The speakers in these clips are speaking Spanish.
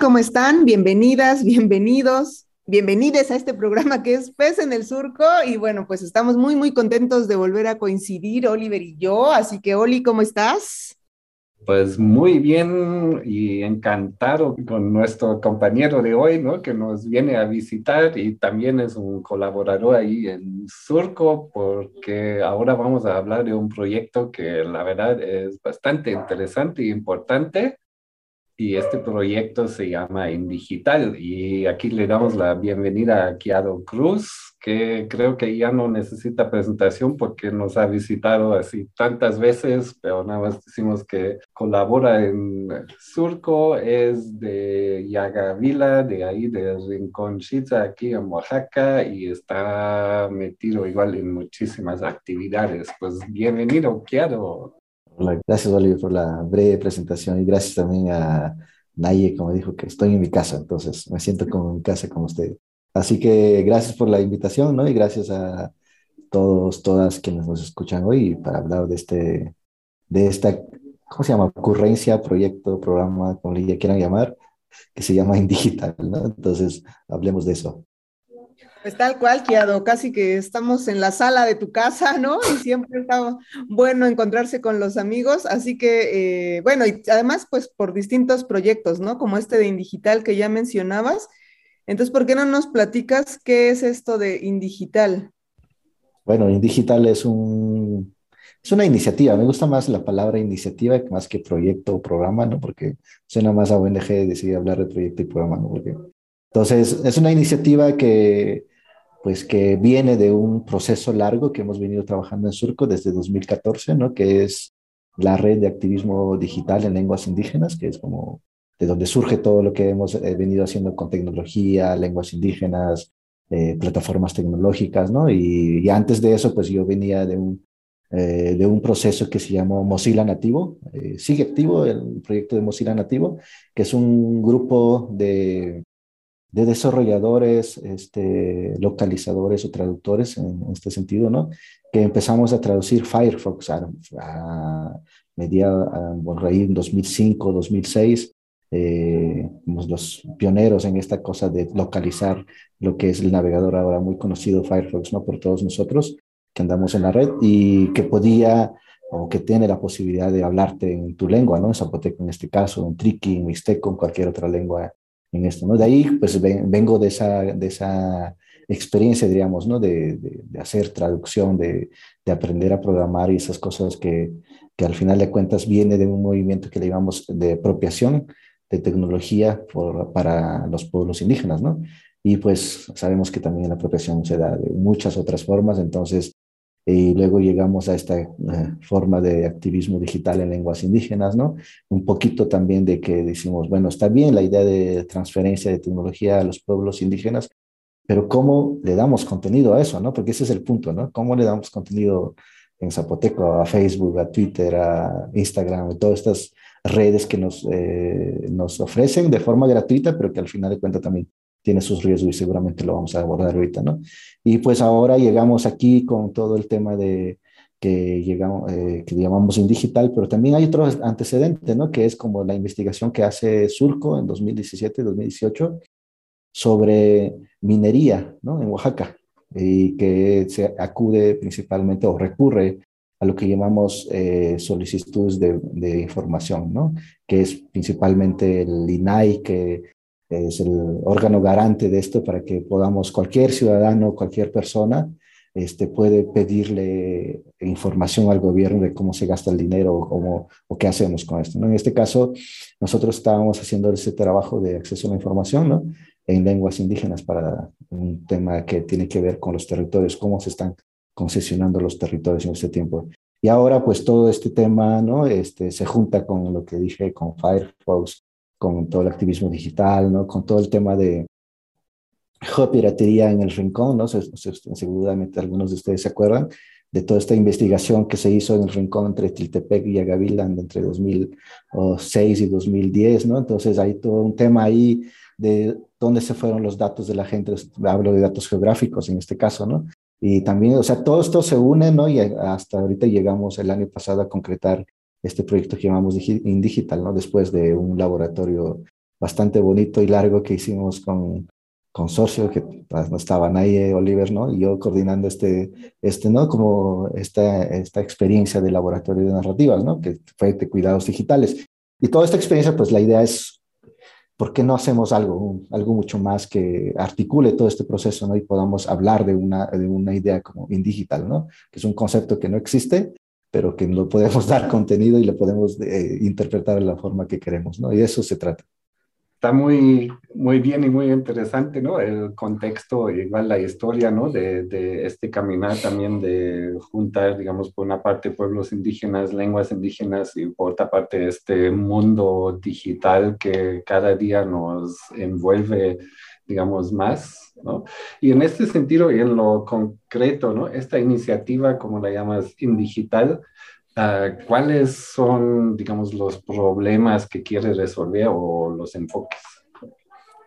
¿Cómo están? Bienvenidas, bienvenidos, bienvenides a este programa que es Pez en el Surco. Y bueno, pues estamos muy, muy contentos de volver a coincidir, Oliver y yo. Así que, Oli, ¿cómo estás? Pues muy bien y encantado con nuestro compañero de hoy, ¿no? Que nos viene a visitar y también es un colaborador ahí en Surco, porque ahora vamos a hablar de un proyecto que la verdad es bastante interesante e importante y este proyecto se llama Indigital y aquí le damos la bienvenida a Kiado Cruz, que creo que ya no necesita presentación porque nos ha visitado así tantas veces, pero nada más decimos que colabora en Surco, es de Yagavila, de ahí de Rincón Chicha, aquí en Oaxaca, y está metido igual en muchísimas actividades. Pues bienvenido, Kiado gracias, Oliver, por la breve presentación y gracias también a Naye, como dijo, que estoy en mi casa, entonces me siento como en casa con usted. Así que gracias por la invitación, ¿no? Y gracias a todos, todas quienes nos escuchan hoy para hablar de este, de esta, ¿cómo se llama? Ocurrencia, proyecto, programa, como le quieran llamar, que se llama Indigital, ¿no? Entonces, hablemos de eso. Pues tal cual, Kiado, casi que estamos en la sala de tu casa, ¿no? Y siempre está bueno encontrarse con los amigos, así que, eh, bueno, y además, pues por distintos proyectos, ¿no? Como este de Indigital que ya mencionabas. Entonces, ¿por qué no nos platicas qué es esto de Indigital? Bueno, Indigital es un, es una iniciativa, me gusta más la palabra iniciativa más que proyecto o programa, ¿no? Porque suena más a ONG decir hablar de proyecto y programa, ¿no? Porque, entonces, es una iniciativa que pues que viene de un proceso largo que hemos venido trabajando en Surco desde 2014, ¿no? Que es la red de activismo digital en lenguas indígenas, que es como de donde surge todo lo que hemos eh, venido haciendo con tecnología, lenguas indígenas, eh, plataformas tecnológicas, ¿no? Y, antes de eso, pues yo venía de un, eh, de un proceso que se llamó Mozilla Nativo. sigue activo el proyecto de Mozilla Nativo, que es un grupo de de desarrolladores, este, localizadores o traductores en, este sentido, ¿no? Que empezamos a traducir Firefox a, a mediados, en 2005, 2006, eh, los pioneros en esta cosa de localizar lo que es el navegador ahora muy conocido Firefox, ¿no? Por todos nosotros que andamos en la red y que podía o que tiene la posibilidad de hablarte en tu lengua, ¿no? En zapoteco en este caso, en triqui, en mixteco, en cualquier otra lengua en esto, ¿no? De ahí, pues vengo de esa, de esa experiencia, diríamos, ¿no? De, de, hacer traducción, de, de, aprender a programar y esas cosas que, que, al final de cuentas viene de un movimiento que le llamamos de apropiación de tecnología para los pueblos indígenas, ¿no? Y pues sabemos que también la apropiación se da de muchas otras formas, entonces y luego llegamos a esta eh, forma de activismo digital en lenguas indígenas, ¿no? Un poquito también de que decimos, bueno, está bien la idea de transferencia de tecnología a los pueblos indígenas, pero ¿cómo le damos contenido a eso, no? Porque ese es el punto, ¿no? ¿Cómo le damos contenido en zapoteco a Facebook, a Twitter, a Instagram, a todas estas redes que nos, eh, nos ofrecen de forma gratuita, pero que al final de cuentas también tiene sus riesgos y seguramente lo vamos a abordar ahorita, ¿no? Y pues ahora llegamos aquí con todo el tema de que llegamos, eh, que llamamos Indigital, pero también hay otro antecedente, ¿no? Que es como la investigación que hace Surco en 2017-2018 sobre minería, ¿no? En Oaxaca, y que se acude principalmente o recurre a lo que llamamos eh, solicitudes de, de, información, ¿no? Que es principalmente el INAI, que es el órgano garante de esto para que podamos, cualquier ciudadano, cualquier persona, este, puede pedirle información al gobierno de cómo se gasta el dinero o, cómo, o qué hacemos con esto. ¿no? En este caso, nosotros estábamos haciendo ese trabajo de acceso a la información ¿no? en lenguas indígenas para un tema que tiene que ver con los territorios, cómo se están concesionando los territorios en este tiempo. Y ahora, pues todo este tema ¿no? este, se junta con lo que dije, con Firefox, con todo el activismo digital, ¿no? con todo el tema de, piratería en el rincón, ¿no? seguramente algunos de ustedes se acuerdan de toda esta investigación que se hizo en el rincón entre Tiltepec y Agaviland entre 2006 y 2010, ¿no? Entonces hay todo un tema ahí de dónde se fueron los datos de la gente, hablo de datos geográficos en este caso, ¿no? Y también, o sea, todo esto se une, ¿no? Y hasta ahorita llegamos el año pasado a concretar este proyecto que llamamos Indigital, ¿no? Después de un laboratorio bastante bonito y largo que hicimos con consorcio, que pues, no estaba nadie, Oliver, ¿no? Y yo coordinando este, este ¿no? Como esta, esta experiencia de laboratorio de narrativas, ¿no? Que fue de cuidados digitales. Y toda esta experiencia, pues la idea es, ¿por qué no hacemos algo, algo mucho más que articule todo este proceso, ¿no? Y podamos hablar de una, de una idea como indigital, ¿no? Que es un concepto que no existe, pero que lo podemos dar contenido y lo podemos eh, interpretar de la forma que queremos, ¿no? Y de eso se trata está muy, muy bien y muy interesante, ¿no? El contexto, igual la historia, ¿no? De, de, este caminar también de juntar, digamos, por una parte pueblos indígenas, lenguas indígenas y por otra parte este mundo digital que cada día nos envuelve, digamos, más, ¿no? Y en este sentido y en lo concreto, ¿no? Esta iniciativa, como la llamas, Indigital, Ah, ¿Cuáles son, digamos, los problemas que quiere resolver o los enfoques?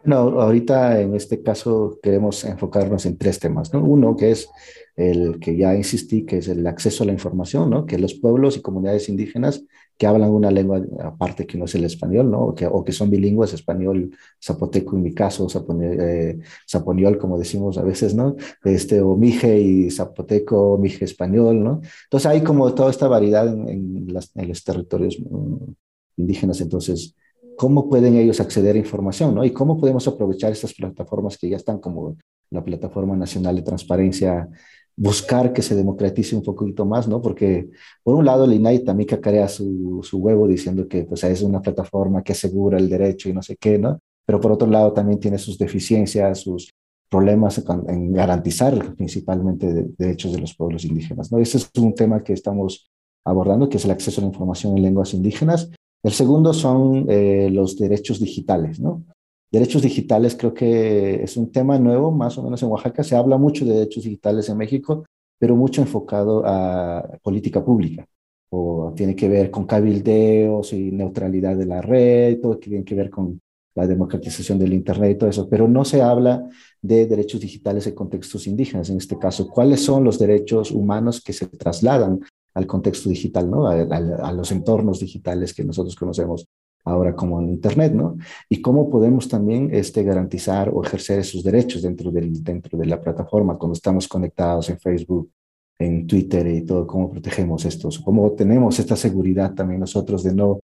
No, ahorita en este caso queremos enfocarnos en tres temas, ¿no? Uno que es el que ya insistí, que es el acceso a la información, ¿no? Que los pueblos y comunidades indígenas que hablan una lengua aparte que no es el español, ¿no? O que, o que son bilingües, español, zapoteco en mi caso, eh, zaponiol, como decimos a veces, ¿no? Este, o mije y zapoteco, mije español, ¿no? Entonces hay como toda esta variedad en, en, las, en los territorios mm, indígenas, entonces cómo pueden ellos acceder a información, ¿no? Y cómo podemos aprovechar estas plataformas que ya están como la Plataforma Nacional de Transparencia, buscar que se democratice un poquito más, ¿no? Porque por un lado el INAI también cacarea su, su huevo diciendo que pues, es una plataforma que asegura el derecho y no sé qué, ¿no? Pero por otro lado también tiene sus deficiencias, sus problemas en garantizar principalmente derechos de los pueblos indígenas, ¿no? Ese es un tema que estamos abordando, que es el acceso a la información en lenguas indígenas. El segundo son eh, los derechos digitales, ¿no? Derechos digitales creo que es un tema nuevo, más o menos en Oaxaca. Se habla mucho de derechos digitales en México, pero mucho enfocado a política pública. O tiene que ver con cabildeos y neutralidad de la red, todo que tiene que ver con la democratización del Internet y todo eso, pero no se habla de derechos digitales en contextos indígenas, en este caso. ¿Cuáles son los derechos humanos que se trasladan al contexto digital, ¿no? a, a los entornos digitales que nosotros conocemos? ahora como en Internet, ¿no? Y cómo podemos también este, garantizar o ejercer esos derechos dentro, del, dentro de la plataforma cuando estamos conectados en Facebook, en Twitter y todo, cómo protegemos estos, cómo tenemos esta seguridad también nosotros de no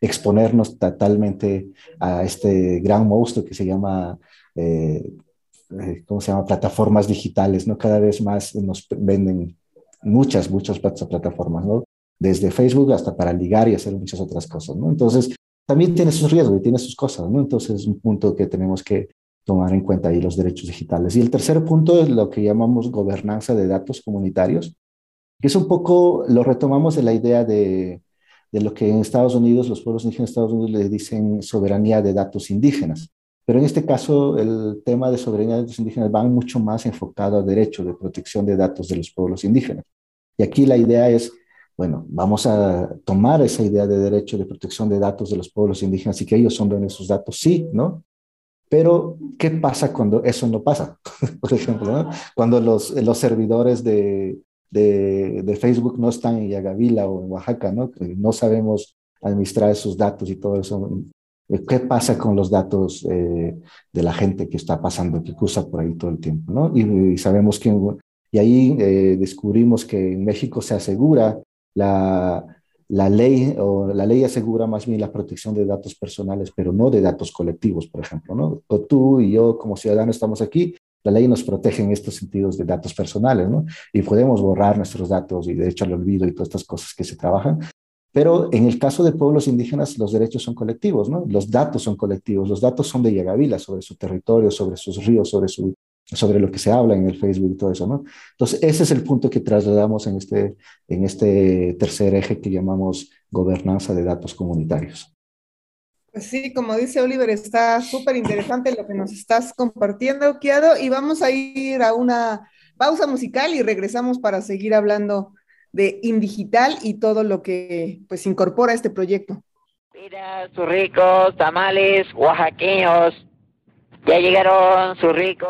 exponernos totalmente a este gran monstruo que se llama, eh, eh, ¿cómo se llama? Plataformas digitales, ¿no? Cada vez más nos venden muchas, muchas plataformas. Desde Facebook hasta para ligar y hacer muchas otras cosas. Entonces, también tiene sus riesgos y tiene sus cosas, ¿no? Entonces es un punto que tenemos que tomar en cuenta ahí los derechos digitales. Y el tercer punto es lo que llamamos gobernanza de datos comunitarios, que es un poco, lo retomamos de la idea de, de lo que en Estados Unidos, los pueblos indígenas de Estados Unidos le dicen soberanía de datos indígenas. Pero en este caso, el tema de soberanía de datos indígenas va mucho más enfocado a derecho de protección de datos de los pueblos indígenas. Y aquí la idea es bueno, vamos a tomar esa idea de derecho de protección de datos de los pueblos indígenas y que ellos son de esos datos, sí, ¿no? Pero, ¿qué pasa cuando eso no pasa? Por ejemplo, cuando los, los servidores de, de, Facebook no están en Yagavila o en Oaxaca, ¿no? No sabemos administrar esos datos y todo eso. ¿Qué pasa con los datos eh, de la gente que está pasando, que cruza por ahí todo el tiempo, ¿no? Y, sabemos que, y ahí eh, descubrimos que en México se asegura la, la ley o la ley asegura más bien la protección de datos personales, pero no de datos colectivos, por ejemplo, ¿no? Tú y yo como ciudadanos estamos aquí, la ley nos protege en estos sentidos de datos personales, ¿no? Y podemos borrar nuestros datos y derecho al olvido y todas estas cosas que se trabajan. Pero en el caso de pueblos indígenas, los derechos son colectivos, ¿no? Los datos son colectivos, los datos son de Yagavila sobre su territorio, sobre sus ríos, sobre su sobre lo que se habla en el Facebook y todo eso, ¿no? Entonces, ese es el punto que trasladamos en este, en este tercer eje que llamamos gobernanza de datos comunitarios. Pues sí, como dice Oliver, está súper interesante lo que nos estás compartiendo, Kiado, y vamos a ir a una pausa musical y regresamos para seguir hablando de Indigital y todo lo que pues incorpora este proyecto. Mira, sus ricos tamales oaxaqueños. Ya llegaron sus ricos.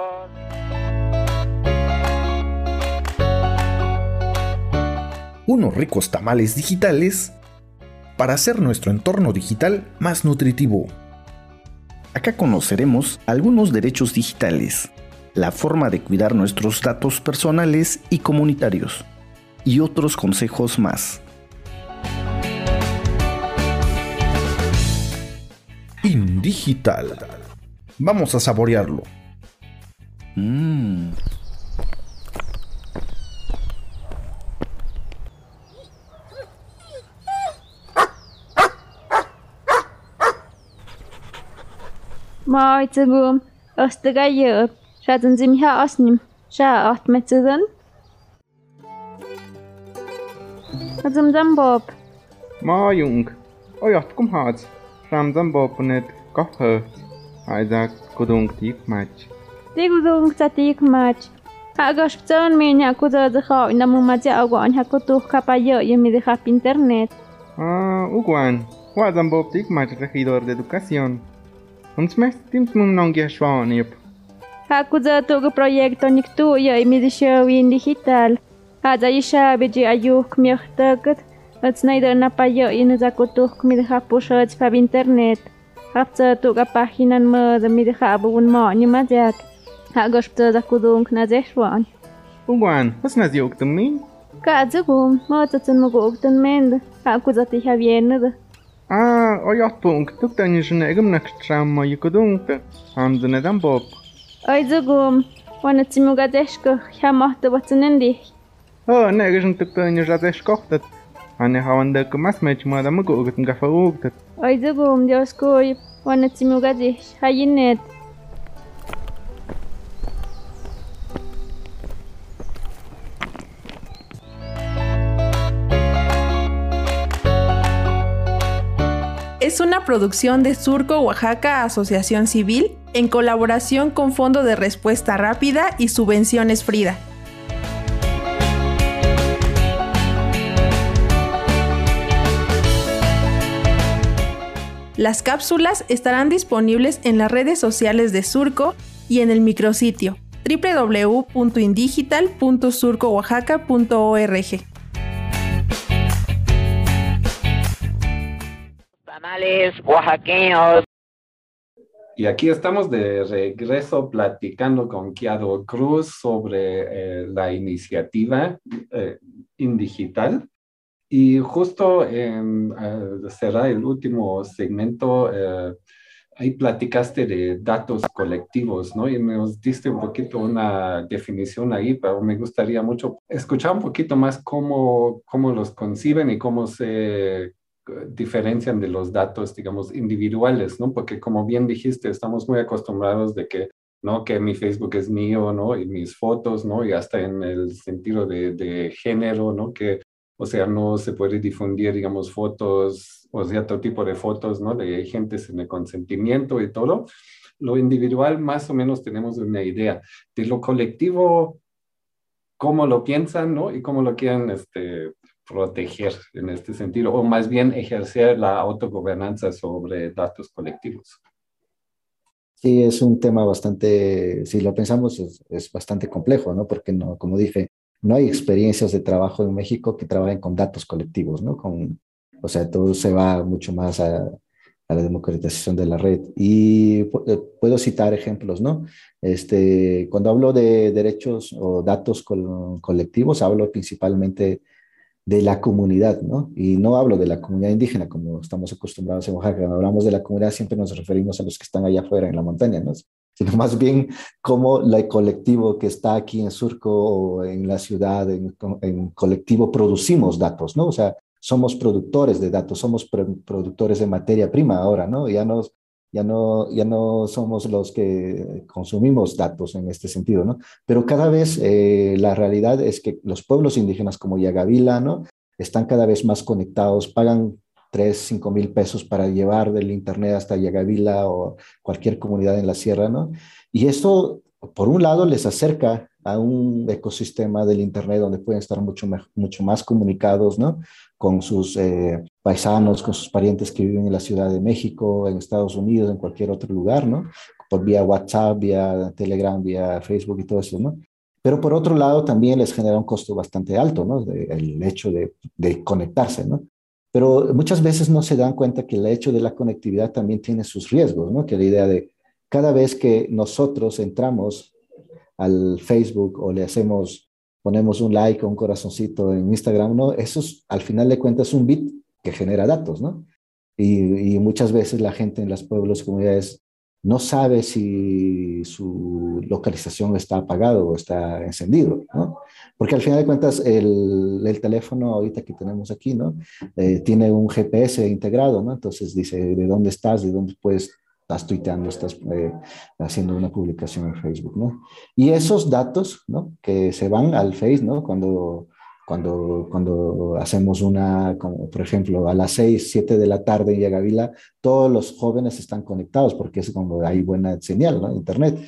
Unos ricos tamales digitales para hacer nuestro entorno digital más nutritivo. Acá conoceremos algunos derechos digitales, la forma de cuidar nuestros datos personales y comunitarios, y otros consejos más. Indigital. Vamos a saborearlo. Mmm. Morgen, Ostergeier, schaden Sie mich ausnehmen. Schau, acht mit zu sein. Zum Zambob. Ma, Jung. Oj, kom hat. Fram Zambob och ett gott. Isaac Kudung Tikmach. Digudung Tatikmach. Hagas pzon minya kuda de ha ina mumatia agwan ha kutuh kapayo yemi de hap internet. Ah, Uguan, Wa Zambob Tikmach, regidor de educación. Ons mes tims mung nong yashwanip. Hakuza tuga proyecto niktu ya imidishawi digital. Haza isha beji ayuk miyohtakat. At snaider na payo inazakutuk midhapushats fab internet. hafta tu ga pahinan ma da mi de khaba un ma ni ma zak ha gosh ta da kudum kna zeh shwan. Ungwan was na ziuk tum min? Ka zugum ma ta tun ma guk tun mend. Ha ku za ti ha vien da a o ya tunk tuk ta ni shne egum nak tram ma yikudum ta ham da nedam bob ay zugum wana timuga deshko ha ma ta watun ndi Oh, ne, gishn tuk ta ni. Ane hawanda kumas mech ma da mugugut ngafa ugtat. Oi zugum, dios koy, wana tsimuga desh, hayinet. es una producción de Surco Oaxaca Asociación Civil en colaboración con Fondo de Respuesta Rápida y Subvenciones Frida. Las cápsulas estarán disponibles en las redes sociales de Surco y en el micrositio www.indigital.surcooaxaca.org. Tamales oaxaqueños. Y aquí estamos de regreso platicando con Kiado Cruz sobre eh, la iniciativa eh, Indigital. Y justo en eh, será el último segmento, eh, ahí platicaste de datos colectivos, ¿no? Y nos diste un poquito una definición ahí, pero me gustaría mucho escuchar un poquito más cómo, cómo los conciben y cómo se diferencian de los datos, digamos, individuales, ¿no? Porque como bien dijiste, estamos muy acostumbrados de que, ¿no? Que mi Facebook es mío, ¿no? Y mis fotos, ¿no? Y hasta en el sentido de, de género, ¿no? Que, o sea, no se puede difundir, digamos, fotos o cierto tipo de fotos, ¿no? De gente sin el consentimiento y todo. Lo individual, más o menos tenemos una idea. De lo colectivo, cómo lo piensan, ¿no? Y cómo lo quieren, este, proteger en este sentido, o más bien ejercer la autogobernanza sobre datos colectivos. Sí, es un tema bastante, si lo pensamos, es, es, bastante complejo, ¿no? Porque, no, como dije, no hay experiencias de trabajo en México que trabajen con datos colectivos, ¿no? O sea, todo se va mucho más a, a la democratización de la red. Y puedo citar ejemplos, ¿no? Este, cuando hablo de derechos o datos col colectivos, hablo principalmente de la comunidad, ¿no? Y no hablo de la comunidad indígena como estamos acostumbrados en Oaxaca. Cuando hablamos de la comunidad siempre nos referimos a los que están allá afuera en la montaña, ¿no? Sino más bien como el colectivo que está aquí en Surco o en la ciudad, en, colectivo producimos datos, ¿no? O sea, somos productores de datos, somos productores de materia prima ahora, ¿no? Ya nos, ya no, ya no somos los que consumimos datos en este sentido, ¿no? Pero cada vez eh, la realidad es que los pueblos indígenas como Yagavila, ¿no? Están cada vez más conectados, pagan 3, 5 mil pesos para llevar del internet hasta Yagavila o cualquier comunidad en la sierra, ¿no? Y esto, por un lado, les acerca a un ecosistema del internet donde pueden estar mucho, mucho más comunicados, ¿no? Con sus eh, paisanos, con sus parientes que viven en la Ciudad de México, en Estados Unidos, en cualquier otro lugar, ¿no? Por vía WhatsApp, vía Telegram, vía Facebook y todo eso, ¿no? Pero por otro lado, también les genera un costo bastante alto, ¿no? el hecho de, de, conectarse, ¿no? Pero muchas veces no se dan cuenta que el hecho de la conectividad también tiene sus riesgos, ¿no? Que la idea de cada vez que nosotros entramos al Facebook o le hacemos, ponemos un like o un corazoncito en Instagram, ¿no? Eso es, al final de cuentas, un bit que genera datos, ¿no? Y, y muchas veces la gente en los pueblos, comunidades, no sabe si su localización está apagado o está encendido, ¿no? Porque al final de cuentas el, el teléfono ahorita que tenemos aquí, ¿no? Eh, tiene un GPS integrado, ¿no? Entonces dice de dónde estás, de dónde puedes, estás tuiteando, estás eh, haciendo una publicación en Facebook, ¿no? Y esos datos, ¿no? Que se van al Face, ¿no? Cuando cuando, cuando hacemos una, como por ejemplo, a las 6, 7 de la tarde en Yagavila, todos los jóvenes están conectados porque es cuando hay buena señal, ¿no? Internet.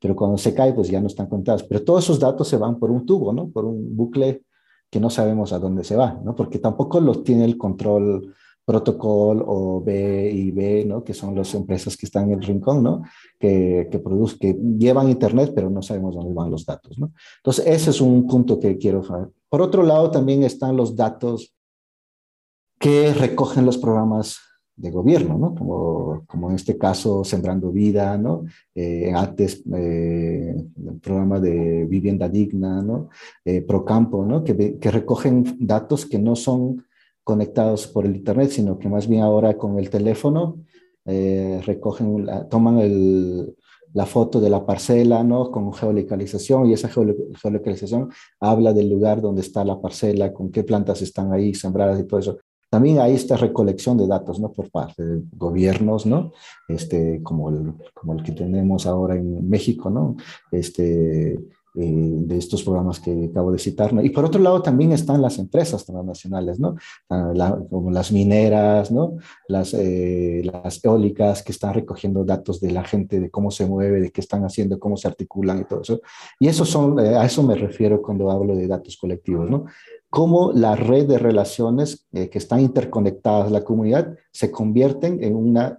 Pero cuando se cae, pues ya no están conectados. Pero todos esos datos se van por un tubo, ¿no? Por un bucle que no sabemos a dónde se va, ¿no? Porque tampoco los tiene el control protocol o B ¿no? que son las empresas que están en el rincón, ¿no? que, que, producen, que llevan Internet, pero no sabemos dónde van los datos. ¿no? Entonces, ese es un punto que quiero por otro lado, también están los datos que recogen los programas de gobierno, ¿no? Como, como en este caso Sembrando Vida, ¿no? Eh, antes eh, el programa de Vivienda Digna, ¿no? Eh, Procampo, ¿no? Que, recogen datos que no son conectados por el Internet, sino que más bien ahora con el teléfono eh, recogen, toman el, la foto de la parcela, ¿no? Con geolocalización y esa geolocalización habla del lugar donde está la parcela, con qué plantas están ahí sembradas y todo eso. También hay esta recolección de datos, ¿no? Por parte de gobiernos, ¿no? Este, como el, como el que tenemos ahora en México, ¿no? Este, de estos programas que acabo de citar. Y por otro lado también están las empresas transnacionales, ¿no? como las mineras, ¿no? Las, eh, las eólicas que están recogiendo datos de la gente, de cómo se mueve, de qué están haciendo, cómo se articulan y todo eso. Y eso son, eh, a eso me refiero cuando hablo de datos colectivos, ¿no? Cómo la red de relaciones que están interconectadas la comunidad se convierten en una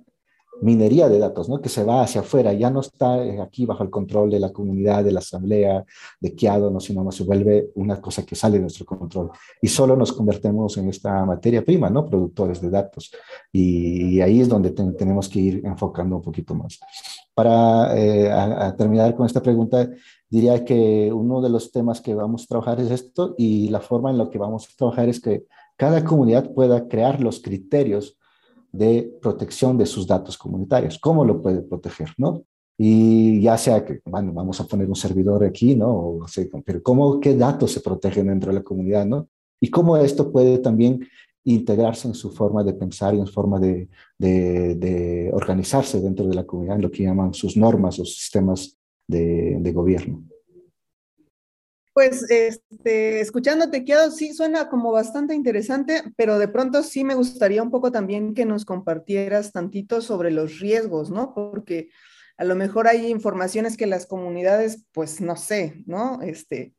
minería de datos, ¿no? que se va hacia afuera, ya no está eh, aquí bajo el control de la comunidad, de la asamblea, de Kiado, ¿no? sino más se vuelve una cosa que sale de nuestro control. Y solo nos convertimos en esta materia prima, ¿no? productores de datos. Y, ahí es donde tenemos que ir enfocando un poquito más. Para eh, terminar con esta pregunta, diría que uno de los temas que vamos a trabajar es esto y la forma en la que vamos a trabajar es que cada comunidad pueda crear los criterios de protección de sus datos comunitarios. ¿Cómo lo puede proteger? ¿no? Y ya sea que, bueno, vamos a poner un servidor aquí, ¿no? O pero ¿cómo, qué datos se protegen dentro de la comunidad, ¿no? Y cómo esto puede también integrarse en su forma de pensar y en su forma de, de, organizarse dentro de la comunidad, en lo que llaman sus normas o sistemas de gobierno. Pues este, escuchándote, quedo, sí suena como bastante interesante, pero de pronto sí me gustaría un poco también que nos compartieras tantito sobre los riesgos, ¿no? Porque a lo mejor hay informaciones que las comunidades, pues no sé, ¿no? Este,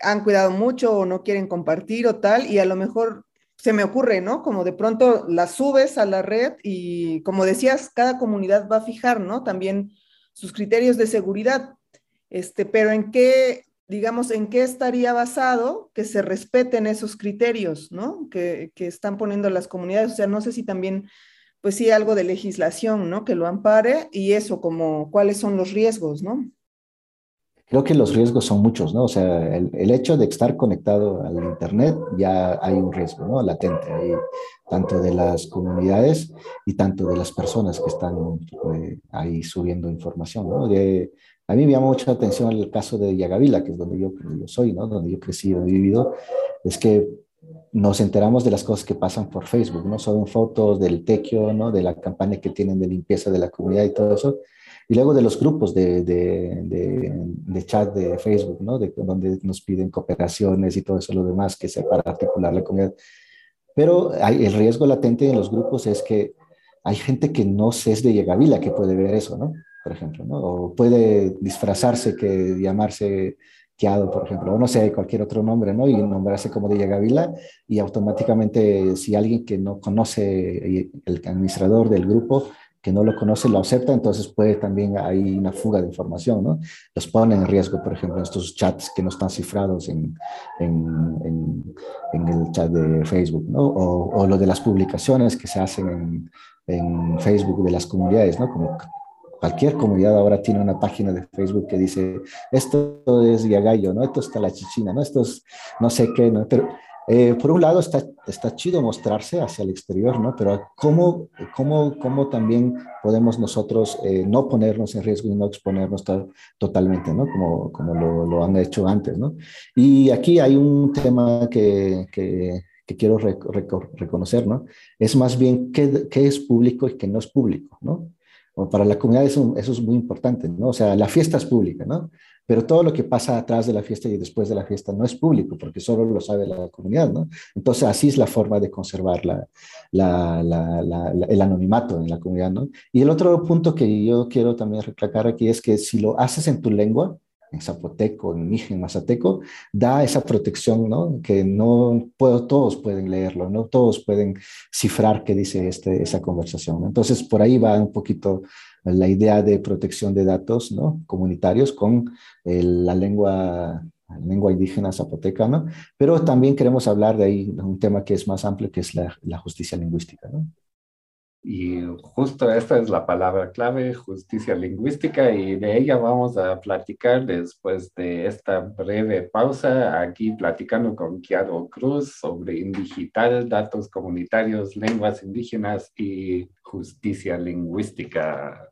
han cuidado mucho o no quieren compartir o tal, y a lo mejor se me ocurre, ¿no? Como de pronto las subes a la red y como decías, cada comunidad va a fijar, ¿no? También sus criterios de seguridad. Este, pero en qué digamos, en qué estaría basado que se respeten esos criterios, ¿no? Que, que, están poniendo las comunidades. O sea, no sé si también, pues sí, algo de legislación, ¿no? Que lo ampare y eso, como cuáles son los riesgos, ¿no? Creo que los riesgos son muchos, ¿no? O sea, el, hecho de estar conectado al Internet ya hay un riesgo, ¿no? Latente ahí, tanto de las comunidades y tanto de las personas que están eh, ahí subiendo información, ¿no? De, a mí me llama mucho la atención el caso de Yagavila, que es donde yo, yo soy, ¿no? Donde yo crecí, donde he vivido, es que nos enteramos de las cosas que pasan por Facebook, ¿no? Son fotos del tequio, ¿no? De la campaña que tienen de limpieza de la comunidad y todo eso. Y luego de los grupos de, de, de, chat de Facebook, ¿no? De, donde nos piden cooperaciones y todo eso, lo demás, que sea para articular la comunidad. Pero hay, el riesgo latente en los grupos es que hay gente que no se es de Yegavila que puede ver eso, ¿no? Por ejemplo, ¿no? O puede disfrazarse que llamarse Kiado, por ejemplo, o no sé, cualquier otro nombre, ¿no? Y nombrarse como de Yegavila y automáticamente si alguien que no conoce el administrador del grupo que no lo conoce lo acepta, entonces puede también hay una fuga de información, ¿no? Los pone en riesgo, por ejemplo, en estos chats que no están cifrados en, en, en, el chat de Facebook, ¿no? O, o, lo de las publicaciones que se hacen en, en Facebook de las comunidades, ¿no? Como cualquier comunidad ahora tiene una página de Facebook que dice, esto es Yagayo, ¿no? Esto está la chichina, ¿no? Esto es no sé qué, ¿no? Pero eh, por un lado está, está chido mostrarse hacia el exterior, ¿no? Pero ¿cómo, cómo, cómo también podemos nosotros eh, no ponernos en riesgo y no exponernos totalmente, ¿no? Como, como lo, lo, han hecho antes, ¿no? Y aquí hay un tema que, que, que quiero reconocer, ¿no? Es más bien qué, qué, es público y qué no es público, ¿no? O para la comunidad eso, eso es muy importante, ¿no? O sea, la fiesta es pública, ¿no? Pero todo lo que pasa atrás de la fiesta y después de la fiesta no es público, porque solo lo sabe la comunidad, ¿no? Entonces, así es la forma de conservar la, la, el anonimato en la comunidad, ¿no? Y el otro punto que yo quiero también recalcar aquí es que si lo haces en tu lengua, en zapoteco, en mije, en mazateco, da esa protección, ¿no? Que no puedo, todos pueden leerlo, no todos pueden cifrar qué dice este, esa conversación. Entonces, por ahí va un poquito la idea de protección de datos ¿no? comunitarios con la lengua lengua indígena zapoteca, ¿no? Pero también queremos hablar de ahí un tema que es más amplio, que es la, justicia lingüística. Y justo esta es la palabra clave, justicia lingüística, y de ella vamos a platicar después de esta breve pausa, aquí platicando con Kiaro Cruz sobre indigital, datos comunitarios, lenguas indígenas y justicia lingüística.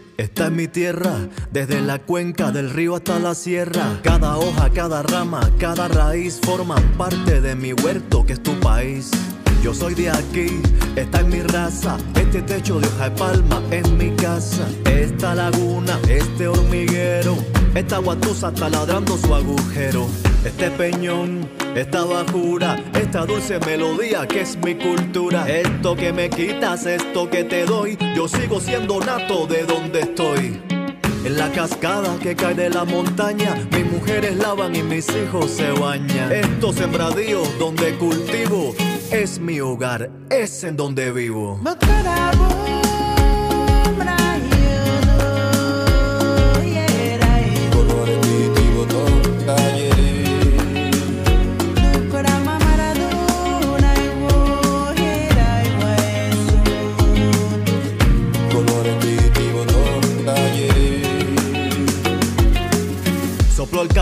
esta es mi tierra, desde la cuenca del río hasta la sierra. Cada hoja, cada rama, cada raíz forman parte de mi huerto que es tu país. Yo soy de aquí, esta es mi raza, este techo de hoja de palma es mi casa. Esta laguna, este hormiguero, esta guatusa está ladrando su agujero. Este peñón, esta bajura, esta dulce melodía que es mi cultura. Esto que me quitas, esto que te doy, yo sigo siendo nato de donde estoy. En la cascada que cae de la montaña, mis mujeres lavan y mis hijos se bañan. Estos sembradíos donde cultivo es mi hogar, es en donde vivo.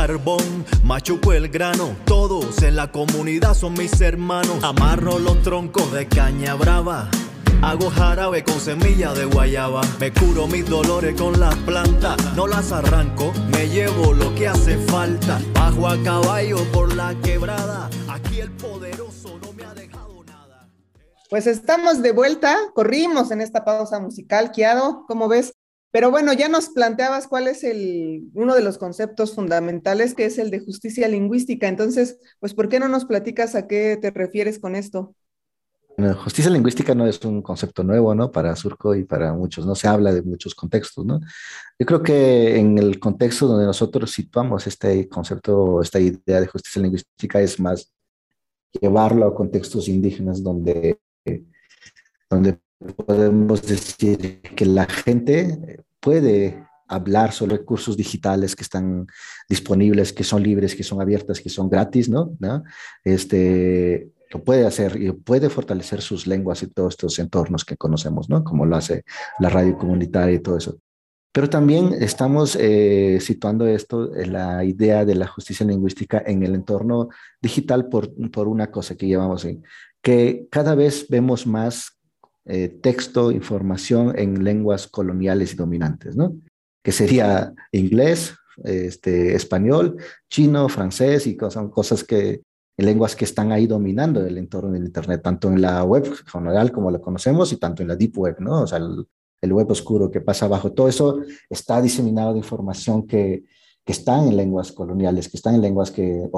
Carbón, machuco el grano. Todos en la comunidad son mis hermanos. Amarro los troncos de caña brava. Hago jarabe con semilla de guayaba. Me curo mis dolores con las plantas. No las arranco, me llevo lo que hace falta. Bajo a caballo por la quebrada. Aquí el poderoso no me ha dejado nada. Pues estamos de vuelta. Corrimos en esta pausa musical. Kiado, ¿cómo ves? Pero bueno, ya nos planteabas cuál es el, uno de los conceptos fundamentales, que es el de justicia lingüística. Entonces, pues, ¿por qué no nos platicas a qué te refieres con esto? justicia lingüística no es un concepto nuevo, ¿no? Para Surco y para muchos, no se habla de muchos contextos, ¿no? Yo creo que en el contexto donde nosotros situamos este concepto, esta idea de justicia lingüística es más llevarlo a contextos indígenas donde, donde podemos decir que la gente puede hablar sobre recursos digitales que están disponibles, que son libres, que son abiertas, que son gratis, ¿no? Este, lo puede hacer y puede fortalecer sus lenguas y todos estos entornos que conocemos, ¿no? Como lo hace la radio comunitaria y todo eso. Pero también estamos eh, situando esto, en la idea de la justicia lingüística en el entorno digital por, por una cosa que llevamos en, que cada vez vemos más eh, texto, información en lenguas coloniales y dominantes, ¿no? que sería inglés, este, español, chino, francés y son cosas que, lenguas que están ahí dominando el entorno del Internet, tanto en la web general como la conocemos y tanto en la deep web, ¿no? O sea, el, web oscuro que pasa abajo. Todo eso está diseminado de información que, que están en lenguas coloniales, que están en lenguas que,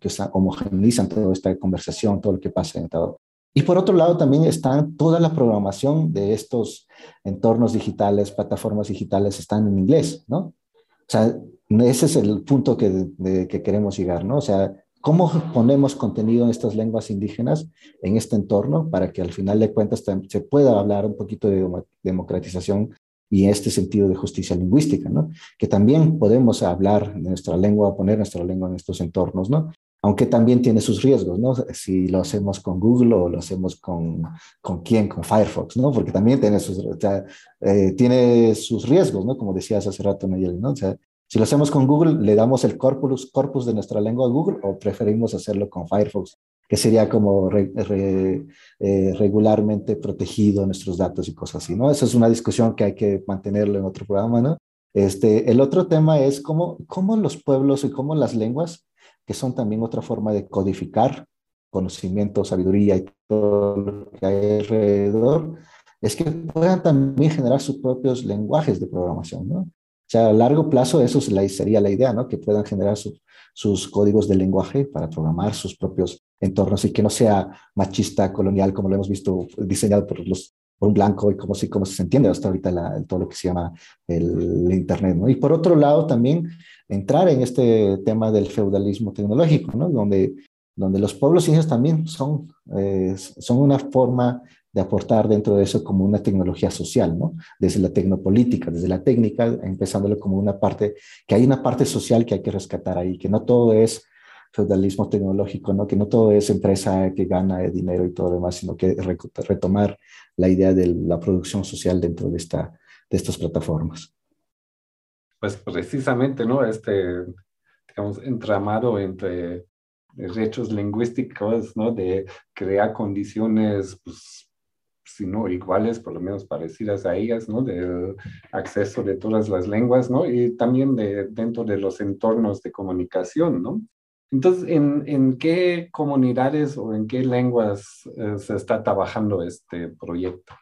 que homogeneizan toda esta conversación, todo lo que pasa en todo. Y por otro lado también está toda la programación de estos entornos digitales, plataformas digitales, están en inglés, ¿no? O sea, ese es el punto que, que queremos llegar, ¿no? O sea, ¿cómo ponemos contenido en estas lenguas indígenas en este entorno para que al final de cuentas se pueda hablar un poquito de democratización y este sentido de justicia lingüística, ¿no? Que también podemos hablar de nuestra lengua, poner nuestra lengua en estos entornos, ¿no? Aunque también tiene sus riesgos, ¿no? Si lo hacemos con Google o lo hacemos con, con quién, con Firefox, ¿no? Porque también tiene sus, eh, tiene sus riesgos, ¿no? Como decías hace rato, Nayeli, ¿no? O sea, si lo hacemos con Google, ¿le damos el corpus, corpus de nuestra lengua a Google o preferimos hacerlo con Firefox, que sería como eh, regularmente protegido nuestros datos y cosas así, ¿no? Esa es una discusión que hay que mantenerlo en otro programa, ¿no? Este, el otro tema es cómo, cómo los pueblos y cómo las lenguas que son también otra forma de codificar conocimiento, sabiduría y todo lo que hay alrededor, es que puedan también generar sus propios lenguajes de programación, ¿no? O sea, a largo plazo eso sería la idea, ¿no? Que puedan generar sus códigos de lenguaje para programar sus propios entornos y que no sea machista, colonial, como lo hemos visto diseñado por los por un blanco y como, si, como se entiende hasta ahorita todo lo que se llama el, Internet. ¿no? Y por otro lado, también entrar en este tema del feudalismo tecnológico, ¿no? donde, donde los pueblos indígenas también son, eh, son una forma de aportar dentro de eso como una tecnología social, ¿no? Desde la tecnopolítica, desde la técnica, empezándolo como una parte, que hay una parte social que hay que rescatar ahí, que no todo es feudalismo tecnológico, ¿no? Que no todo es empresa que gana dinero y todo lo demás, sino que retomar la idea de la producción social dentro de, esta, de estas plataformas. Pues precisamente, ¿no? Este, digamos, entramado entre derechos lingüísticos, ¿no? De crear condiciones, pues, si no iguales, por lo menos parecidas a ellas, ¿no? De acceso de todas las lenguas, ¿no? Y también de, dentro de los entornos de comunicación, ¿no? Entonces, ¿en, ¿en, qué comunidades o en qué lenguas eh, se está trabajando este proyecto?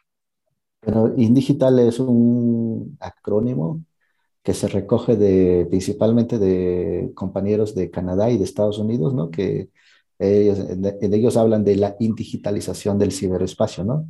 Indigital es un acrónimo que se recoge de, principalmente de compañeros de Canadá y de Estados Unidos, ¿no? Que ellos, ellos hablan de la indigitalización del ciberespacio, ¿no?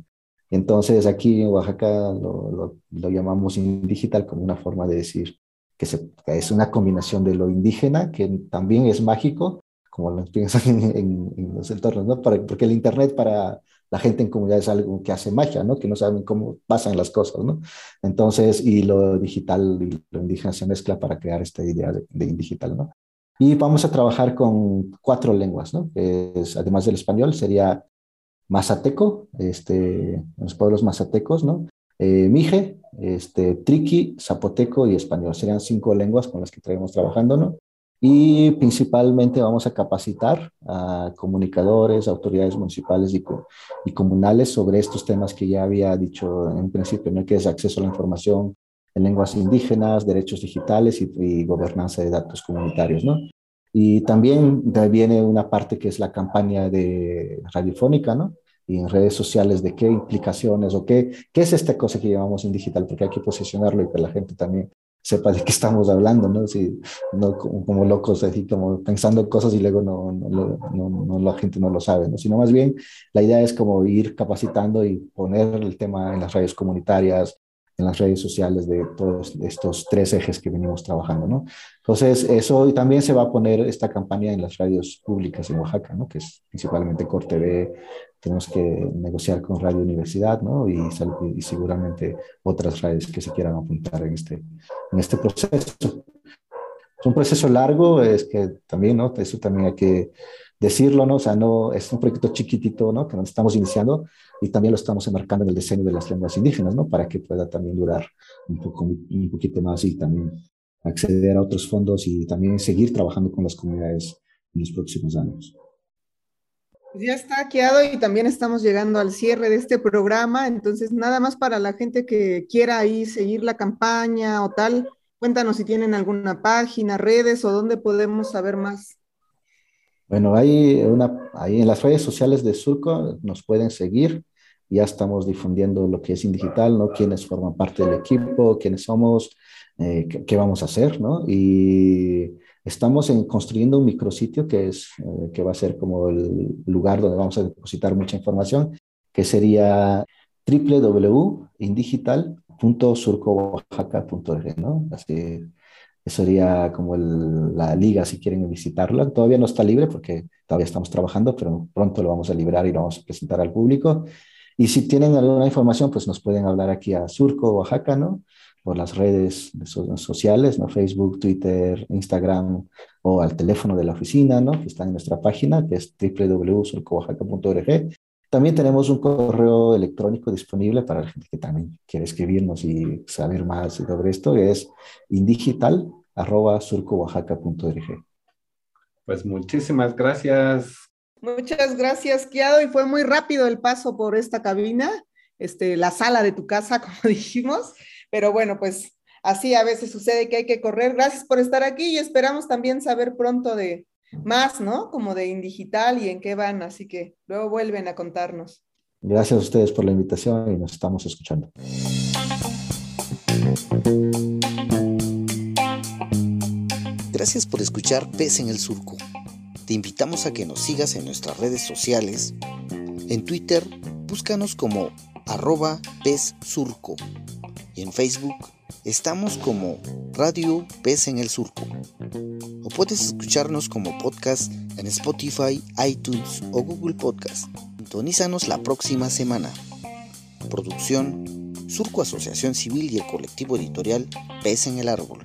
Entonces aquí en Oaxaca lo, lo llamamos indigital como una forma de decir que, es una combinación de lo indígena, que también es mágico, como lo piensan en, los entornos, ¿no? porque el Internet para la gente en comunidad es algo que hace magia, ¿no? Que no saben cómo pasan las cosas, ¿no? Entonces, y lo digital y lo indígena se mezcla para crear esta idea de, de indigital, ¿no? Y vamos a trabajar con cuatro lenguas, ¿no? Es, además del español, sería mazateco, este, los pueblos mazatecos, ¿no? Eh, mije, este, triqui, zapoteco y español. Serían cinco lenguas con las que traemos trabajando, ¿no? Y principalmente vamos a capacitar a comunicadores, autoridades municipales y, comunales sobre estos temas que ya había dicho en principio, ¿no? que es acceso a la información en lenguas indígenas, derechos digitales y, y gobernanza de datos comunitarios. ¿no? Y también viene una parte que es la campaña de radiofónica, ¿no? Y en redes sociales de qué implicaciones o qué, qué es esta cosa que llamamos en digital, porque hay que posicionarlo y que la gente también sepa de qué estamos hablando, ¿no? Si, no como, locos, así como pensando cosas y luego no, no, no, la gente no lo sabe, ¿no? Sino más bien la idea es como ir capacitando y poner el tema en las redes comunitarias, en las redes sociales de todos estos tres ejes que venimos trabajando, ¿no? Entonces, eso y también se va a poner esta campaña en las radios públicas en Oaxaca, ¿no? Que es principalmente Corte B, tenemos que negociar con Radio Universidad, ¿no? Y, y seguramente otras radios que se quieran apuntar en este, en este proceso. Es un proceso largo, es que también, ¿no? Eso también hay que decirlo, ¿no? O sea, no, es un proyecto chiquitito, ¿no? Que estamos iniciando y también lo estamos enmarcando en el diseño de las lenguas indígenas, ¿no? Para que pueda también durar un, poco, un poquito más y también acceder a otros fondos y también seguir trabajando con las comunidades en los próximos años. Ya está quedado y también estamos llegando al cierre de este programa, entonces nada más para la gente que quiera ahí seguir la campaña o tal, Cuéntanos si tienen alguna página, redes o dónde podemos saber más. Bueno, hay una, ahí en las redes sociales de Surco nos pueden seguir. Ya estamos difundiendo lo que es Indigital, ¿no? Quiénes forman parte del equipo, quiénes somos, eh, qué, vamos a hacer, ¿no? Y estamos en, construyendo un micrositio que, es, eh, que va a ser como el lugar donde vamos a depositar mucha información, que sería www.indigital.surcooaxaca.org, ¿no? Así, sería como la liga si quieren visitarla. Todavía no está libre porque todavía estamos trabajando, pero pronto lo vamos a liberar y lo vamos a presentar al público. Y si tienen alguna información, pues nos pueden hablar aquí a Surco, Oaxaca, ¿no? Por las redes sociales, ¿no? Facebook, Twitter, Instagram o al teléfono de la oficina, ¿no? Que está en nuestra página, que es www.surcooaxaca.org. También tenemos un correo electrónico disponible para la gente que también quiere escribirnos y saber más sobre esto, que es indigital.surcooaxaca.org. Pues muchísimas gracias. Muchas gracias, Kiado, y fue muy rápido el paso por esta cabina, este, la sala de tu casa, como dijimos, pero bueno, pues así a veces sucede que hay que correr. Gracias por estar aquí y esperamos también saber pronto de, más, ¿no? Como de Indigital y en qué van, así que luego vuelven a contarnos. Gracias a ustedes por la invitación y nos estamos escuchando. Gracias por escuchar Pez en el Surco. Te invitamos a que nos sigas en nuestras redes sociales. En Twitter, búscanos como arroba Pez Surco y en Facebook Estamos como Radio Pez en el Surco. O puedes escucharnos como podcast en Spotify, iTunes o Google Podcast. Sintonízanos la próxima semana. Producción Surco Asociación Civil y el colectivo editorial Pez en el Árbol.